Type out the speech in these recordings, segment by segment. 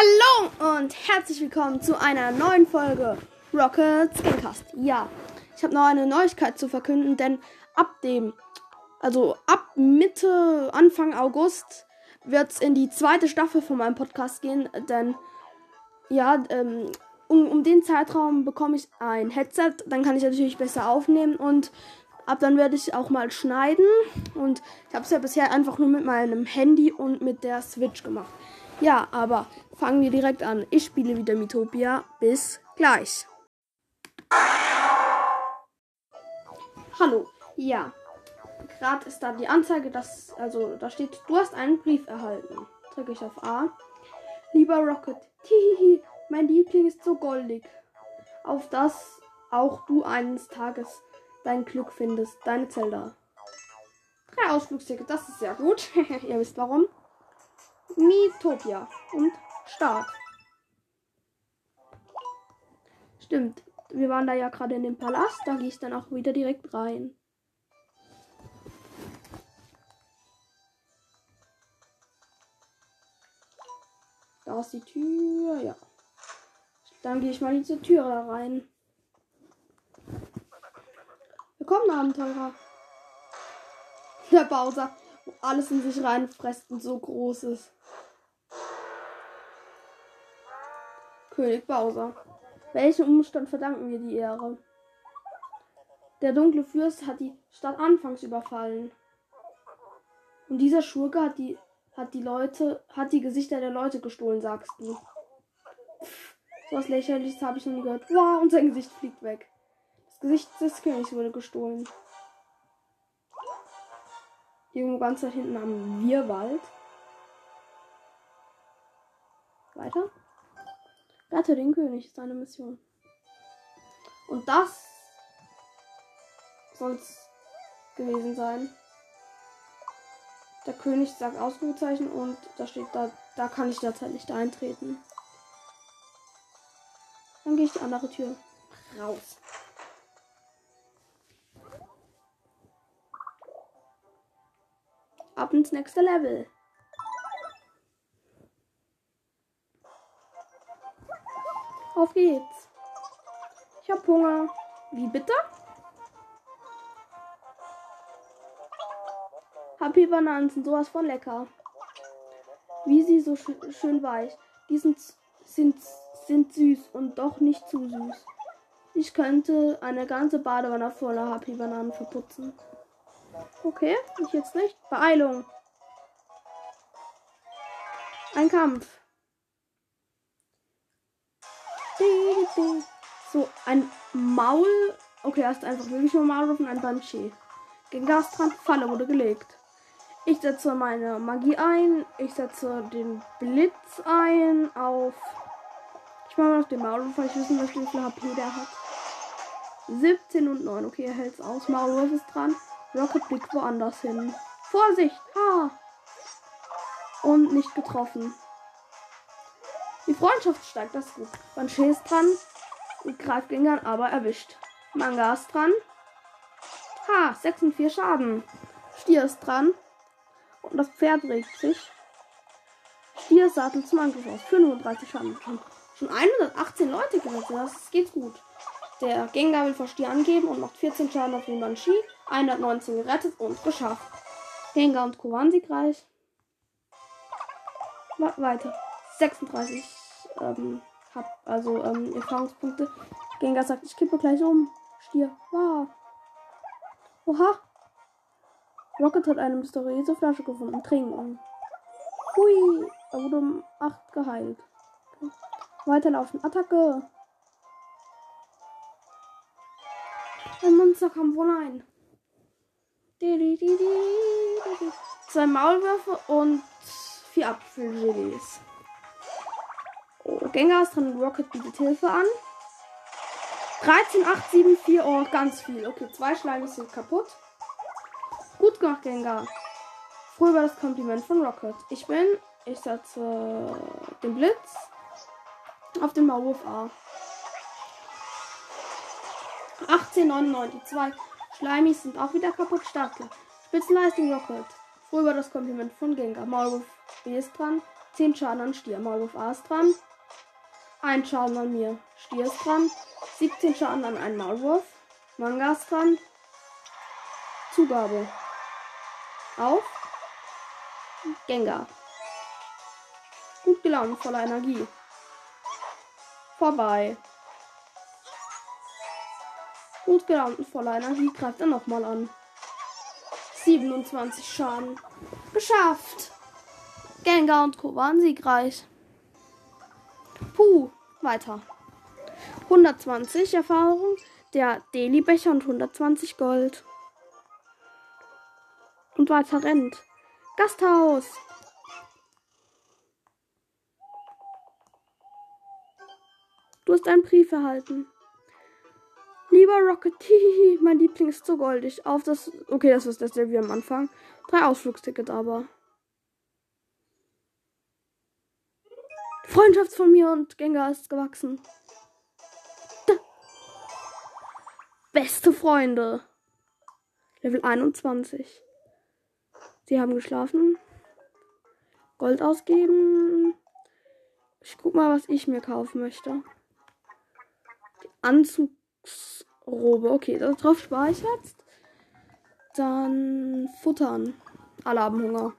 Hallo und herzlich willkommen zu einer neuen Folge Rockets Gamecast. Ja, ich habe noch eine Neuigkeit zu verkünden, denn ab dem, also ab Mitte, Anfang August wird es in die zweite Staffel von meinem Podcast gehen, denn ja, ähm, um, um den Zeitraum bekomme ich ein Headset, dann kann ich natürlich besser aufnehmen und ab dann werde ich auch mal schneiden und ich habe es ja bisher einfach nur mit meinem Handy und mit der Switch gemacht. Ja, aber fangen wir direkt an. Ich spiele wieder Mitopia. Bis gleich. Hallo. Ja. Gerade ist da die Anzeige, dass, also da steht, du hast einen Brief erhalten. Drücke ich auf A. Lieber Rocket, hihihi, mein Liebling ist so goldig. Auf das auch du eines Tages dein Glück findest. Deine Zelda. Drei Ausflugstickets, das ist sehr gut. Ihr wisst warum. Miitopia und Start. Stimmt, wir waren da ja gerade in dem Palast, da gehe ich dann auch wieder direkt rein. Da ist die Tür, ja. Dann gehe ich mal in diese Tür rein. Willkommen, Abenteurer. Der Bowser, wo alles in sich reinfresst und so groß ist. König Bowser. Welchem Umstand verdanken wir die Ehre? Der dunkle Fürst hat die Stadt anfangs überfallen. Und dieser Schurke hat die, hat die Leute, hat die Gesichter der Leute gestohlen, sagst du. So was lächerliches habe ich noch nie gehört. Wow, und sein Gesicht fliegt weg. Das Gesicht des Königs wurde gestohlen. Irgendwo ganz da hinten am Wirwald. Weiter. Rette den König ist eine Mission. Und das soll es gewesen sein. Der König sagt Ausrufezeichen und da steht da, da kann ich derzeit nicht eintreten. Dann gehe ich die andere Tür raus. Ab ins nächste Level. Auf geht's. Ich hab Hunger. Wie bitte? Happy Bananen sind sowas von lecker. Wie sie so sch schön weich. Die sind, sind, sind süß und doch nicht zu süß. Ich könnte eine ganze Badewanne voller Happy Bananen verputzen. Okay, ich jetzt nicht. Beeilung. Ein Kampf. So, ein Maul. Okay, er ist einfach wirklich nur Maulwurf und ein Banshee. Gegen Gastran, Falle wurde gelegt. Ich setze meine Magie ein. Ich setze den Blitz ein auf. Ich mache noch den Maulwurf, weil ich wissen möchte, wie viel HP der hat. 17 und 9. Okay, er hält es aus. Maulwurf ist dran. Rocket blickt woanders hin. Vorsicht! Ha! Und nicht getroffen. Die Freundschaft steigt, das ist gut. Banshee ist dran. Und greift Gengar, aber erwischt. Manga ist dran. Ha, 6 und 4 Schaden. Stier ist dran. Und das Pferd regt sich. Stier sattelt zum Angriff aus. 35 Schaden. Schon, schon 118 Leute gerettet. Das geht gut. Der Gengar will vor Stier angeben und macht 14 Schaden auf den Banshee. 119 gerettet und geschafft. Gengar und Kovan siegreich. Weiter. 36 ähm, hab, also ähm, Erfahrungspunkte. Gengar sagt, ich kippe gleich um. Stier. Wow. Oha. Rocket hat eine mysteriöse Flasche gefunden. Trinken. Hui. Er wurde um 8 geheilt. Weiterlaufen. Attacke. Ein Monster kam wohl ein. Zwei Maulwürfe und vier Apfelgelees. Gengar ist dran. Rocket bietet Hilfe an. 13, 8, 7, 4. Oh, ganz viel. Okay, zwei Schleime sind kaputt. Gut gemacht, Gengar. Froh über das Kompliment von Rocket. Ich bin. Ich setze den Blitz auf den Maulwurf A. 18, 99. Zwei Schleimis sind auch wieder kaputt. Startklar. Spitzenleistung Rocket. Froh über das Kompliment von Gengar. Maulwurf B ist dran. 10 Schaden an Stier. Maulwurf A ist dran. Ein Schaden an mir. Stier ist dran. 17 Schaden an einen Maulwurf. Manga ist dran. Zugabe. Auf. Gengar. Gut gelaunt, voller Energie. Vorbei. Gut gelaunt und voller Energie greift er nochmal an. 27 Schaden. Geschafft. Gengar und Co. waren siegreich. Puh, weiter. 120 Erfahrung, der Deli-Becher und 120 Gold. Und weiter rennt. Gasthaus. Du hast einen Brief erhalten. Lieber Rocket, mein Liebling ist so goldig. Auf das. Okay, das ist dasselbe wie am Anfang. Drei Ausflugstickets aber. Freundschaft von mir und Gengar ist gewachsen. Da. Beste Freunde. Level 21. Sie haben geschlafen. Gold ausgeben. Ich guck mal, was ich mir kaufen möchte. Die Anzugsrobe. Okay, darauf spare ich jetzt. Dann futtern. Alle haben Hunger.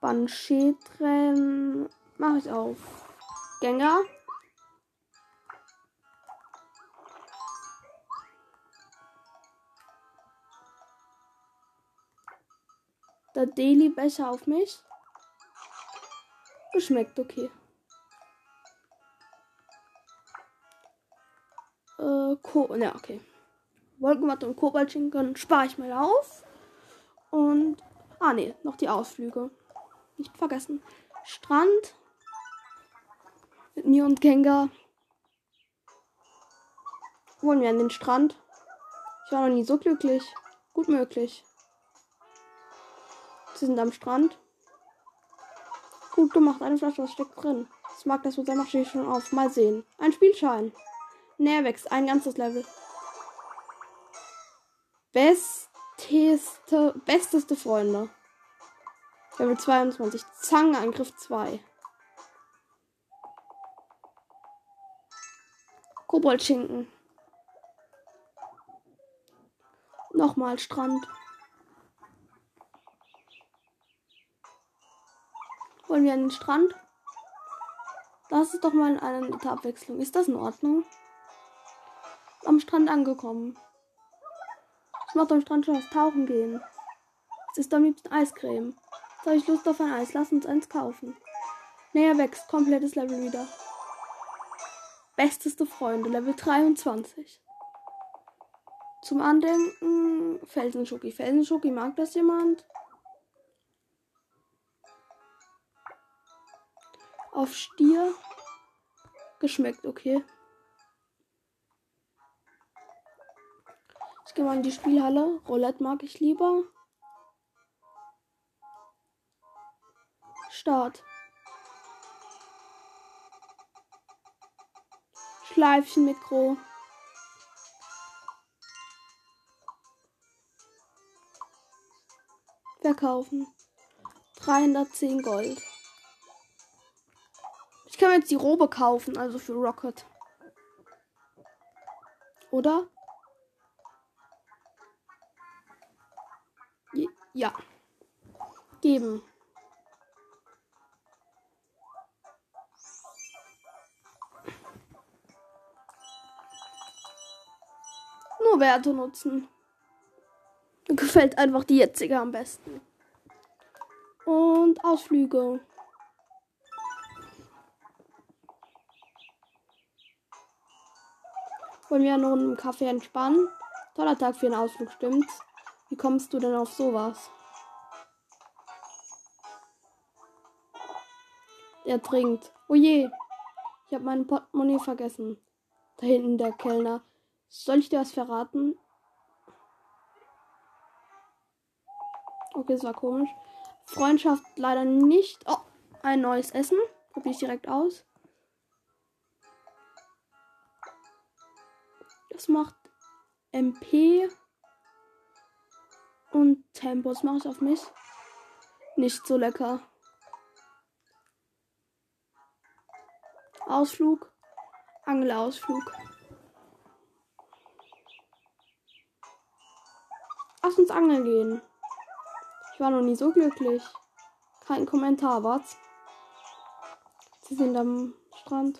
Die Banschetren mache ich auf. Gänger. Der Daily Becher auf mich. Geschmeckt, okay. Äh, Ko ja, okay. Wolkenwatte und Kobaltschinken spare ich mal auf. Und. Ah, nee, noch die Ausflüge. Nicht vergessen. Strand. Mit mir und Gengar. Wollen wir an den Strand? Ich war noch nie so glücklich. Gut möglich. Sie sind am Strand. Gut gemacht, eine Flasche, was steckt drin? Das mag das Wasser macht schon auf. Mal sehen. Ein Spielschein. Näher ein ganzes Level. Besteste, besteste Freunde. Level 22. Zangenangriff 2. Koboldschinken. Nochmal Strand. Wollen wir an den Strand? Das ist doch mal eine nette Abwechslung. Ist das in Ordnung? Am Strand angekommen. Ich mache am Strand schon was tauchen gehen. Es ist am liebsten Eiscreme. Jetzt habe ich Lust auf ein Eis. Lass uns eins kaufen. Näher wächst. Komplettes Level wieder. Besteste Freunde. Level 23. Zum Andenken Felsenschoki. Felsenschoki mag das jemand? Auf Stier. Geschmeckt, okay. Ich gehe mal in die Spielhalle. Roulette mag ich lieber. Start. Schleifchen Mikro. Verkaufen. 310 Gold kann mir jetzt die Robe kaufen, also für Rocket. Oder? Ja. Geben. Werte nutzen. Mir gefällt einfach die jetzige am besten. Und Ausflüge. Wollen wir noch einen Kaffee entspannen? Toller Tag für einen Ausflug, stimmt's? Wie kommst du denn auf sowas? Er trinkt. Oh je. Ich habe mein Portemonnaie vergessen. Da hinten der Kellner. Soll ich dir was verraten? Okay, das war komisch. Freundschaft leider nicht. Oh, ein neues Essen. Probiere ich direkt aus. Das macht MP. Und Tempos mache ich auf mich. Nicht so lecker. Ausflug. Angelausflug. Lass uns angeln gehen. Ich war noch nie so glücklich. Kein Kommentar, was? Sie sind am Strand.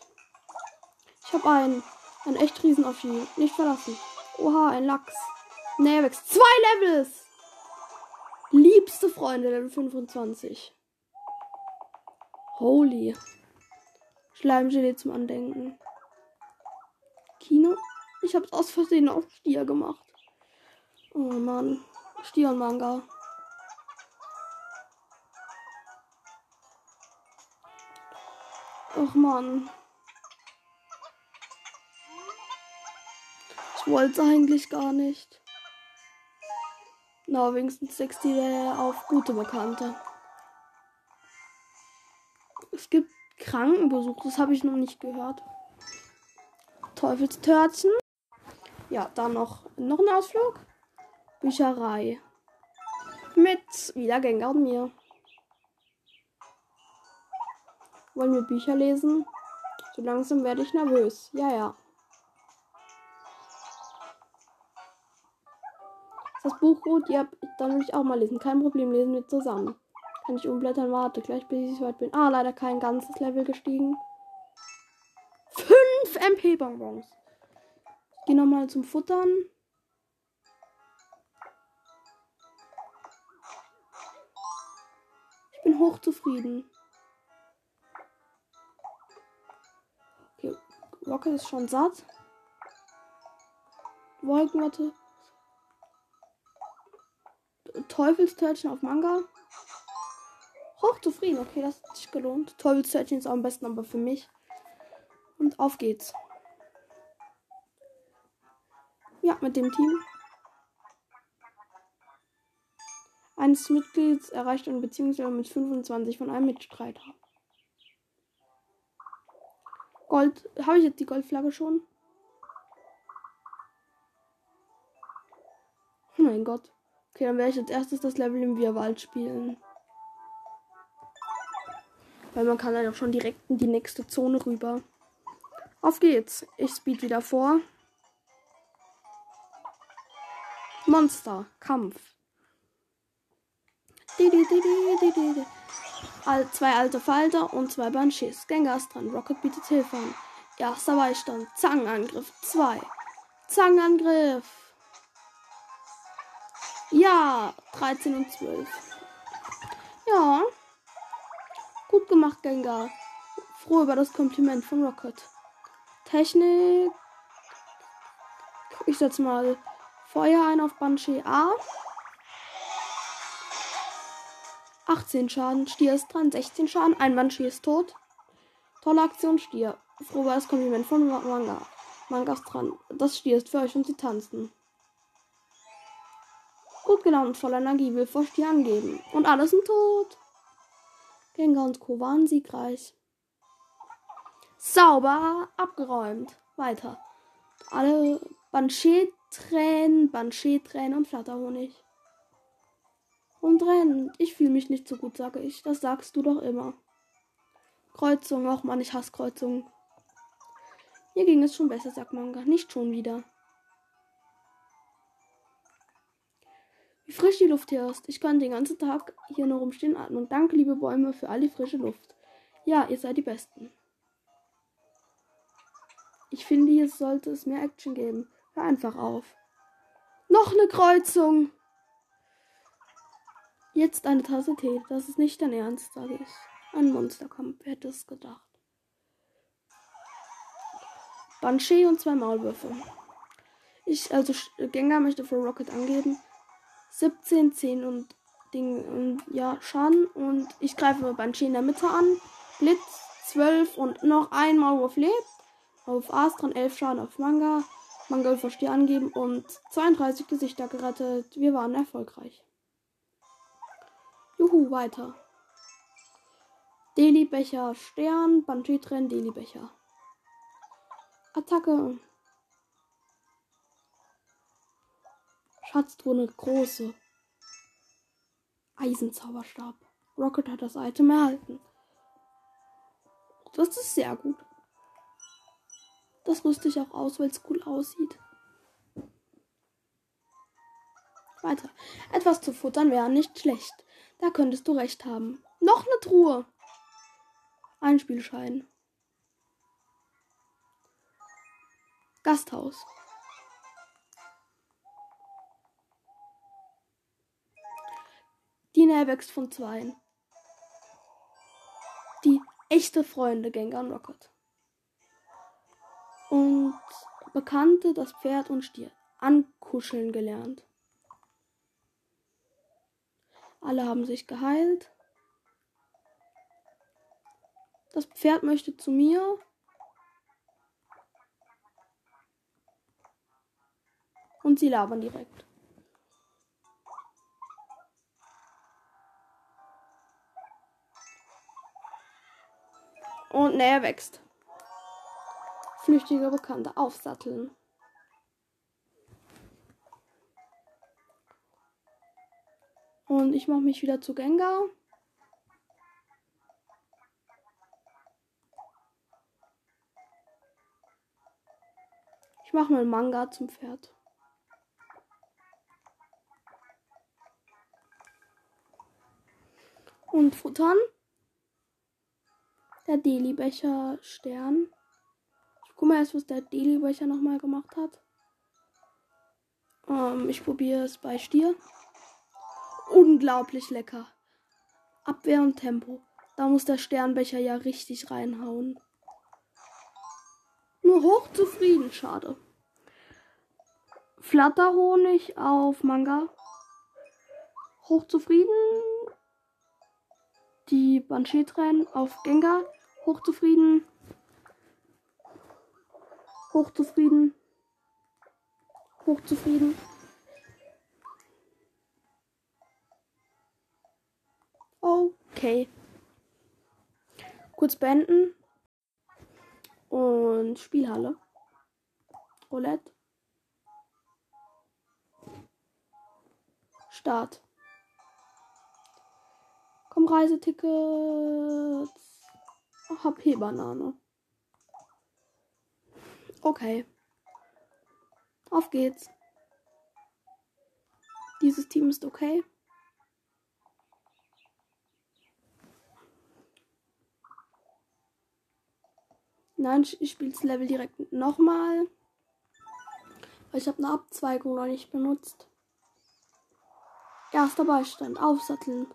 Ich habe einen. Ein echt riesen Oschi. Nicht verlassen. Oha, ein Lachs. Nee. Zwei Levels! Liebste Freunde, Level 25. Holy. Schleimgelee zum Andenken. Kino. Ich hab's aus Versehen auf Stier gemacht. Oh Mann. Stier und Manga. Och Mann. Ich wollte eigentlich gar nicht. Na, wenigstens 60 wäre auf gute Bekannte. Es gibt Krankenbesuch, das habe ich noch nicht gehört. Teufelstörtchen. Ja, dann noch, noch ein Ausflug. Bücherei. Mit wieder Gengar und mir. Wollen wir Bücher lesen? So langsam werde ich nervös. Ja, ja. Ist das Buch gut? Ja, dann will ich auch mal lesen. Kein Problem, lesen wir zusammen. Kann ich umblättern? Warte, gleich bis ich so weit bin. Ah, leider kein ganzes Level gestiegen. Fünf MP-Bonbons. Ich gehe nochmal zum Futtern. Hochzufrieden. Okay, Rocket ist schon satt. Wolkenwatte. Teufelstörtchen auf Manga. Hochzufrieden. Okay, das hat sich gelohnt. Teufelstörtchen ist auch am besten, aber für mich. Und auf geht's. Ja, mit dem Team. Eines Mitglieds erreicht eine Beziehungslevel mit 25 von einem Mitstreiter. Gold. Habe ich jetzt die Goldflagge schon? Oh mein Gott. Okay, dann werde ich als erstes das Level im Wirrwald spielen. Weil man kann dann auch schon direkt in die nächste Zone rüber. Auf geht's. Ich speed wieder vor. Monster. Kampf. All, zwei alte Falter und zwei Banshees. Gengar dran. Rocket bietet Hilfe an. Erster Beistand. Zangenangriff. Zwei. Zangenangriff. Ja, 13 und 12. Ja. Gut gemacht, Gengar. Froh über das Kompliment von Rocket. Technik. Ich setze mal Feuer ein auf Banshee A. 18 Schaden. Stier ist dran. 16 Schaden. Ein Banshee ist tot. Tolle Aktion, Stier. Froh über das Kompliment von Manga. Manga ist dran. Das Stier ist für euch und sie tanzen. Gut gelaunt, voller Energie, will vor Stier angeben. Und alle sind tot. Gengar und Co. waren siegreich. Sauber abgeräumt. Weiter. Alle Banshee-Tränen, Banshee-Tränen und Flatterhonig. Und rennen. Ich fühle mich nicht so gut, sage ich. Das sagst du doch immer. Kreuzung, auch Mann, ich hasse Kreuzungen. Hier ging es schon besser, sagt Manga. Nicht schon wieder. Wie frisch die Luft hier ist. Ich kann den ganzen Tag hier nur rumstehen atmen. Danke, liebe Bäume, für all die frische Luft. Ja, ihr seid die Besten. Ich finde, hier sollte es mehr Action geben. Hör einfach auf. Noch eine Kreuzung. Jetzt eine Tasse Tee. Das ist nicht dein Ernst, sage ich. Ein Monsterkampf, wer hätte es gedacht. Banshee und zwei Maulwürfe. Ich, also Gengar möchte für Rocket angeben. 17, 10 und Ding und ja, Schaden. Und ich greife Banshee in der Mitte an. Blitz 12 und noch ein Maulwurf lebt. Auf Astron 11 Schaden auf Manga. Manga verstehe angeben und 32 Gesichter gerettet. Wir waren erfolgreich. Juhu, weiter. Deli Becher Stern, Banshee Tren, Deli Becher. Attacke. Schatztruhe große. Eisenzauberstab. Rocket hat das Item erhalten. Das ist sehr gut. Das rüste ich auch aus, weil es cool aussieht. Weiter. Etwas zu futtern wäre nicht schlecht. Da könntest du recht haben. Noch eine Truhe. Ein Spielschein. Gasthaus. Die Nähe wächst von Zweien. Die echte Freunde Gengar und Rocket. Und Bekannte das Pferd und Stier ankuscheln gelernt. Alle haben sich geheilt. Das Pferd möchte zu mir. Und sie labern direkt. Und näher wächst. Flüchtiger Bekannter aufsatteln. Und ich mache mich wieder zu Gengar. Ich mache mal Manga zum Pferd. Und futtern. Der Deli-Becher Stern. Ich guck mal erst, was der Deli-Becher nochmal gemacht hat. Ähm, ich probiere es bei Stier. Unglaublich lecker. Abwehr und Tempo. Da muss der Sternbecher ja richtig reinhauen. Nur hochzufrieden, schade. Flatterhonig auf Manga. Hochzufrieden. Die Banshee-Tränen auf Gengar. Hochzufrieden. Hochzufrieden. Hochzufrieden. Okay. Kurz beenden. Und Spielhalle. Roulette. Start. Komm, Reisetickets. HP-Banane. Okay. Auf geht's. Dieses Team ist okay. Nein, ich spiele das Level direkt nochmal. Weil ich habe eine Abzweigung noch nicht benutzt. Erster Beistand. Aufsatteln.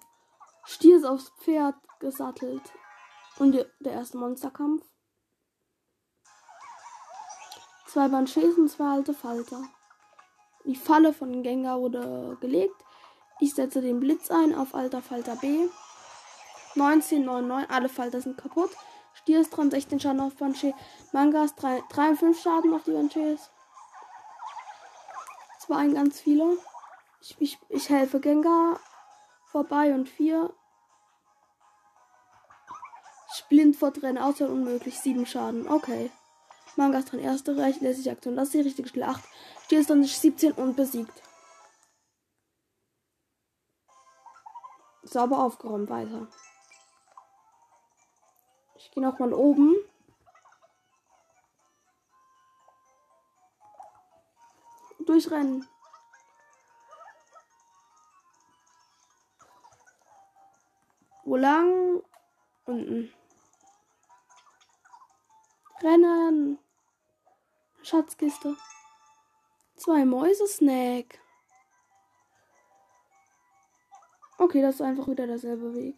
Stier ist aufs Pferd gesattelt. Und der erste Monsterkampf. Zwei Banshees und zwei alte Falter. Die Falle von Gengar wurde gelegt. Ich setze den Blitz ein auf alter Falter B. 1999. Alle Falter sind kaputt. Stier ist dran, 16 Schaden auf Banshee. Mangas 3, 3 und 5 Schaden auf die Banshees. Es waren ganz viele. Ich, ich, ich helfe Gengar vorbei und 4. Splintfort rennen außer unmöglich. 7 Schaden. Okay. Mangas dran, erste Reich, lässige Aktion. Das ist die richtige Stelle. 8. Stier ist dann 17 und besiegt. Sauber aufgeräumt weiter. Gehe noch mal oben. Durchrennen. Wo lang? Unten. Rennen. Schatzkiste. Zwei Mäuse-Snack. Okay, das ist einfach wieder derselbe Weg.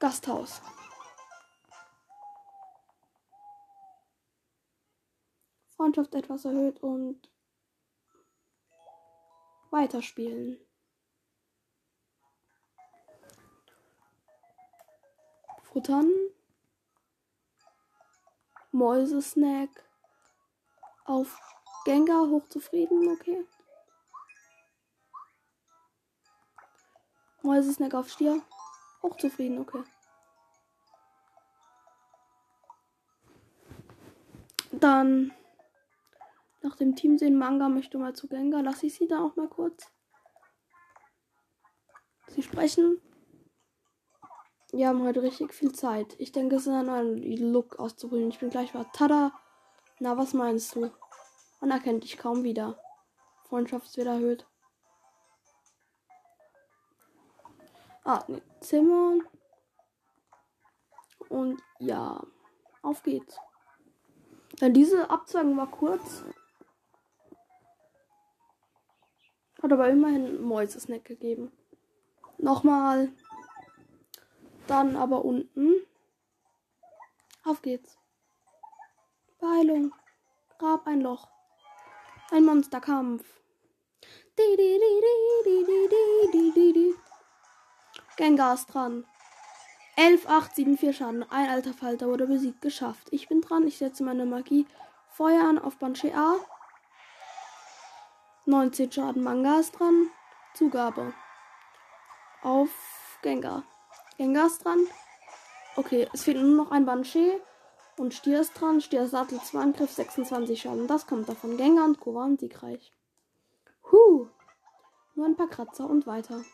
Gasthaus. Freundschaft etwas erhöht und weiterspielen. Futtern. Mäusesnack. Auf Gengar hochzufrieden, okay. Mäusesnack auf Stier. Auch zufrieden, okay. Dann nach dem Team sehen Manga möchte mal zu Gengar. Lass ich sie da auch mal kurz. Sie sprechen. Wir haben heute richtig viel Zeit. Ich denke, es ist ein neuer Look auszuprobieren. Ich bin gleich war. Tada! Na, was meinst du? Man erkennt dich kaum wieder. Freundschaft wieder erhöht. Ah, ne, Zimmer. Und ja, auf geht's. Dann diese Abzweigung war kurz. Hat aber immerhin Mäusesnack gegeben. Nochmal. Dann aber unten. Auf geht's. Beheilung. Grab ein Loch. Ein Monsterkampf. Di, di, di, di, di, di, di, di, di. Gengar ist dran. 11, 8, 7, 4 Schaden. Ein alter Falter wurde besiegt. Geschafft. Ich bin dran. Ich setze meine Magie Feuer an auf Banshee A. 19 Schaden. Manga ist dran. Zugabe. Auf Gengar. Gengar ist dran. Okay, es fehlt nur noch ein Banshee. Und Stier ist dran. Stier Sattel 2 Angriff 26 Schaden. Das kommt davon. Gengar und Kovan siegreich. Huh. Nur ein paar Kratzer und weiter.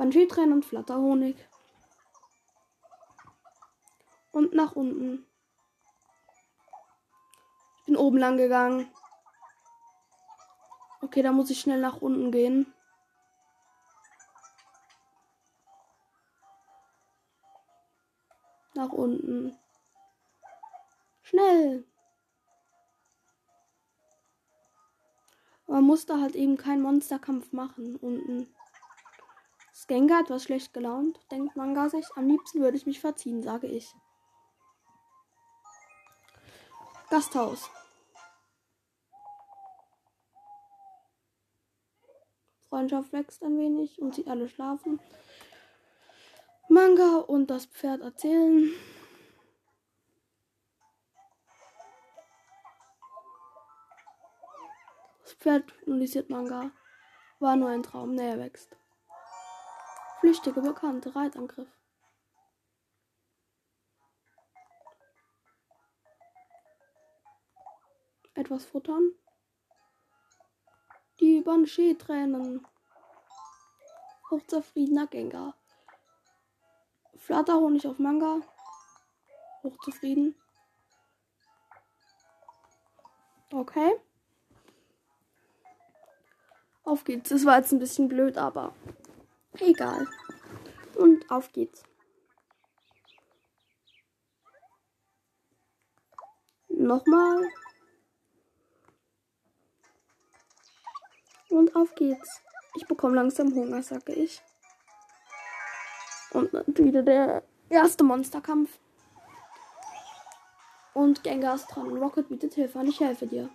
Banshee-Tränen und Flatterhonig. Und nach unten. Ich bin oben lang gegangen. Okay, da muss ich schnell nach unten gehen. Nach unten. Schnell. Man muss da halt eben keinen Monsterkampf machen unten. Gengar etwas schlecht gelaunt, denkt Manga sich. Am liebsten würde ich mich verziehen, sage ich. Gasthaus. Freundschaft wächst ein wenig und sie alle schlafen. Manga und das Pferd erzählen. Das Pferd analysiert Manga. War nur ein Traum, näher wächst. Flüchtige Bekannte, Reitangriff. Etwas futtern. Die Banshee-Tränen. Hochzufriedener Gengar. Flatterhonig auf Manga. Hochzufrieden. Okay. Auf geht's. Das war jetzt ein bisschen blöd, aber Egal. Und auf geht's. Nochmal. Und auf geht's. Ich bekomme langsam Hunger, sage ich. Und wieder der erste Monsterkampf. Und Gengar ist dran. Rocket bietet Hilfe an. Ich helfe dir.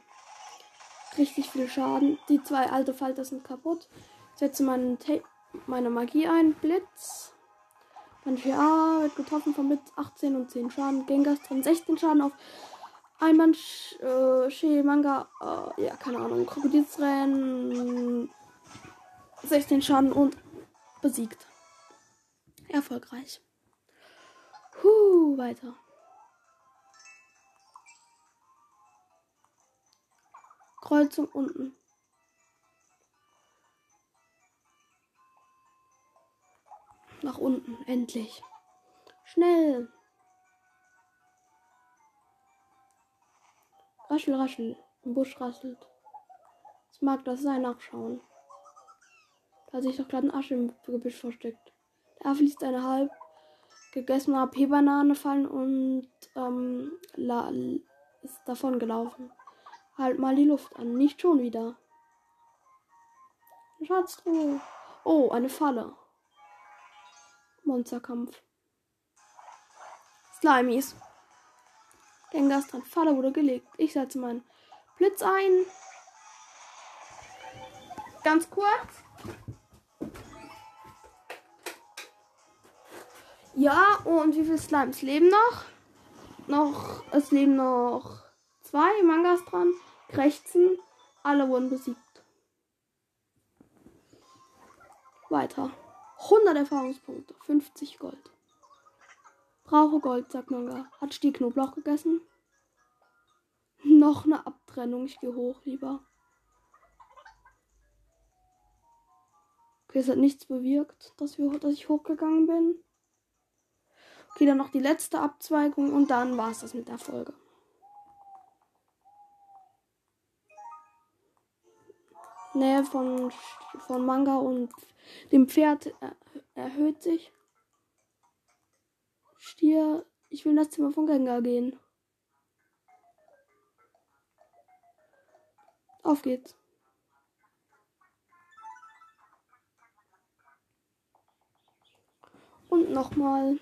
Richtig viel Schaden. Die zwei alte Falter sind kaputt. Setze meinen Tape meine Magie ein. Blitz. Banshee A wird getroffen von Blitz 18 und 10 Schaden. Gengar drin 16 Schaden auf ein Banshee Manga. Äh, ja, keine Ahnung. Krokodilsrennen 16 Schaden und besiegt. Erfolgreich. Huh, weiter. Kreuzung unten. Nach unten, endlich. Schnell. Raschel, raschel. Im Busch rasselt. Was mag das sein? Nachschauen. Da hat sich doch gerade ein Asche im Gebüsch versteckt. Da fließt eine halb gegessene AP-Banane fallen und ähm, la, ist davon gelaufen. Halt mal die Luft an. Nicht schon wieder. Schatztruhe. Oh, eine Falle. Monsterkampf. Slimies. Gengast dran. Falle wurde gelegt. Ich setze meinen Blitz ein. Ganz kurz. Ja, und wie viele Slimes leben noch? Noch, es leben noch zwei Mangas dran. Krächzen. Alle wurden besiegt. Weiter. 100 Erfahrungspunkte, 50 Gold. Brauche Gold, sagt Manga. Hat Stier Knoblauch gegessen? Noch eine Abtrennung. Ich gehe hoch lieber. Okay, es hat nichts bewirkt, dass, wir, dass ich hochgegangen bin. Okay, dann noch die letzte Abzweigung und dann war es das mit der Folge. Nähe von, von Manga und dem Pferd erhöht sich. Stier, ich will in das Zimmer von Gengar gehen. Auf geht's. Und nochmal.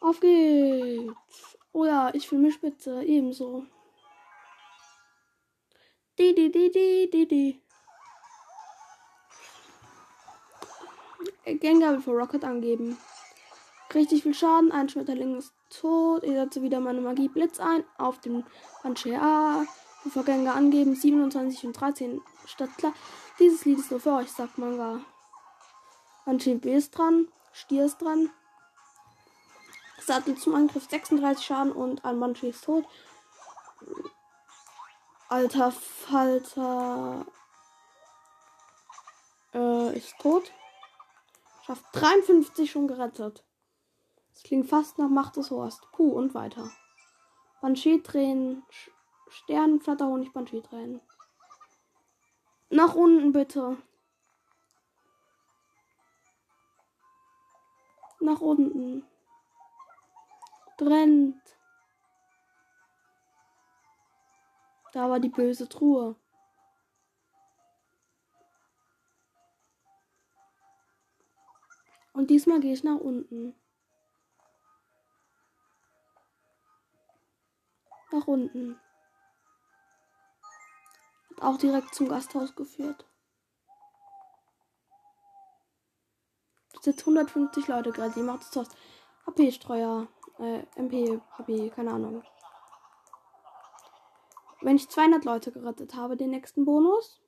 Auf geht's. Oh ja, ich will mich spitze. Ebenso. Die, die, die, die, die, die. Gengar will für Rocket angeben. Richtig viel Schaden. Ein Schmetterling ist tot. Ich setze wieder meine Magie Blitz ein. Auf den Panchea. Für Gengar angeben. 27 und 13 statt klar. Dieses Lied ist nur für euch, sagt Manga. Banshee B ist dran. Stier ist dran. Sattel zum Angriff 36 Schaden und ein Banshee ist tot. Alter Falter äh, ist tot. Schafft 53 schon gerettet. Das klingt fast nach Macht des Horst. Puh, und weiter. Banshee-Tränen. Sternenflatterhonig, Banshee-Tränen. Nach unten bitte. Nach unten. Brennt. Da war die böse Truhe. Und diesmal gehe ich nach unten. Nach unten. Hat auch direkt zum Gasthaus geführt. Das jetzt 150 Leute gerade. Die macht es aus HP-Streuer. Äh, MP, HP, keine Ahnung. Wenn ich 200 Leute gerettet habe, den nächsten Bonus.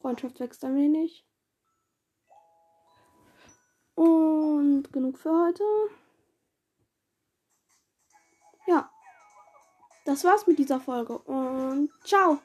Freundschaft wächst ein wenig. Und genug für heute. Ja. Das war's mit dieser Folge und ciao.